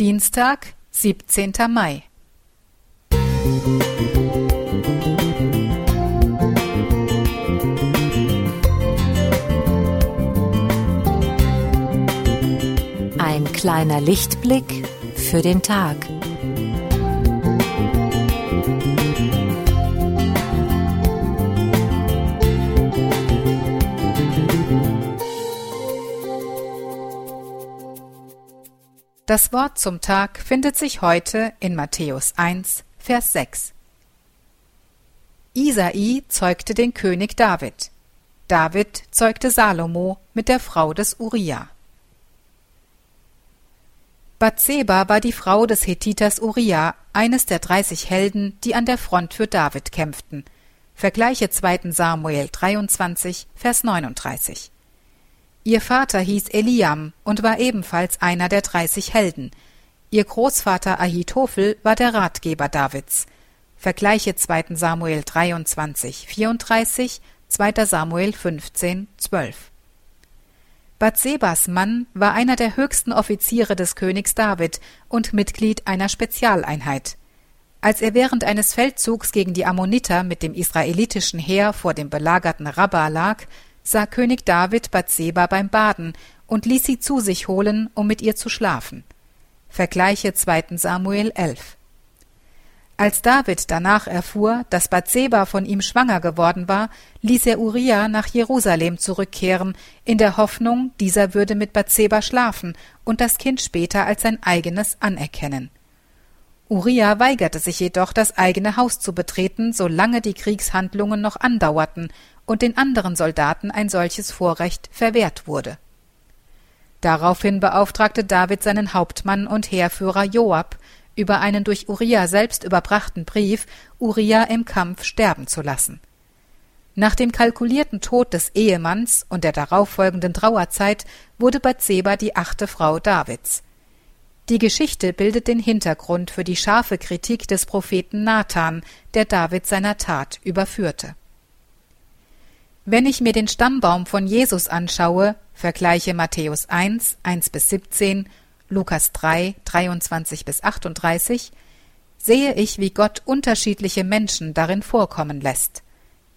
Dienstag, 17. Mai. Ein kleiner Lichtblick für den Tag. Das Wort zum Tag findet sich heute in Matthäus 1, Vers 6. Isai zeugte den König David. David zeugte Salomo mit der Frau des Uriah. Bathseba war die Frau des Hethiters Uriah, eines der 30 Helden, die an der Front für David kämpften. Vergleiche 2. Samuel 23, Vers 39. Ihr Vater hieß Eliam und war ebenfalls einer der 30 Helden. Ihr Großvater Ahitophel war der Ratgeber Davids. Vergleiche 2. Samuel 23, 34, 2. Samuel 15, 12. Bathsebas Mann war einer der höchsten Offiziere des Königs David und Mitglied einer Spezialeinheit. Als er während eines Feldzugs gegen die Ammoniter mit dem israelitischen Heer vor dem belagerten Rabbah lag, sah König David Bathseba beim Baden und ließ sie zu sich holen, um mit ihr zu schlafen. Vergleiche 2. Samuel 11. Als David danach erfuhr, dass Bathseba von ihm schwanger geworden war, ließ er Uriah nach Jerusalem zurückkehren, in der Hoffnung, dieser würde mit Bathseba schlafen und das Kind später als sein eigenes anerkennen. Uriah weigerte sich jedoch, das eigene Haus zu betreten, solange die Kriegshandlungen noch andauerten und den anderen Soldaten ein solches Vorrecht verwehrt wurde. Daraufhin beauftragte David seinen Hauptmann und Heerführer Joab, über einen durch Uriah selbst überbrachten Brief Uriah im Kampf sterben zu lassen. Nach dem kalkulierten Tod des Ehemanns und der darauffolgenden Trauerzeit wurde Bathseba die achte Frau Davids. Die Geschichte bildet den Hintergrund für die scharfe Kritik des Propheten Nathan, der David seiner Tat überführte. Wenn ich mir den Stammbaum von Jesus anschaue, vergleiche Matthäus 1, 1 bis 17, Lukas 3, 23 bis 38, sehe ich, wie Gott unterschiedliche Menschen darin vorkommen lässt.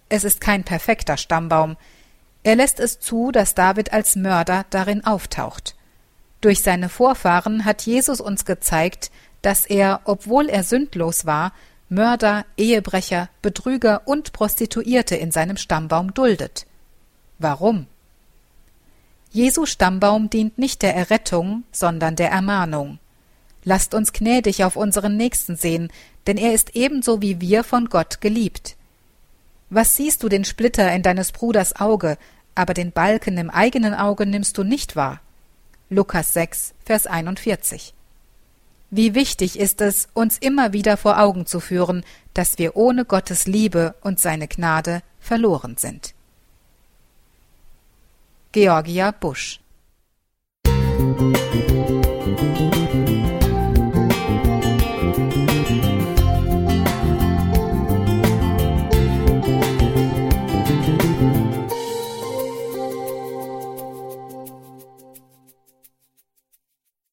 Es ist kein perfekter Stammbaum. Er lässt es zu, dass David als Mörder darin auftaucht. Durch seine Vorfahren hat Jesus uns gezeigt, dass er, obwohl er sündlos war, Mörder, Ehebrecher, Betrüger und Prostituierte in seinem Stammbaum duldet. Warum? Jesu Stammbaum dient nicht der Errettung, sondern der Ermahnung. Lasst uns gnädig auf unseren Nächsten sehen, denn er ist ebenso wie wir von Gott geliebt. Was siehst du den Splitter in deines Bruders Auge, aber den Balken im eigenen Auge nimmst du nicht wahr? Lukas 6, Vers 41. Wie wichtig ist es, uns immer wieder vor Augen zu führen, dass wir ohne Gottes Liebe und seine Gnade verloren sind. Georgia Busch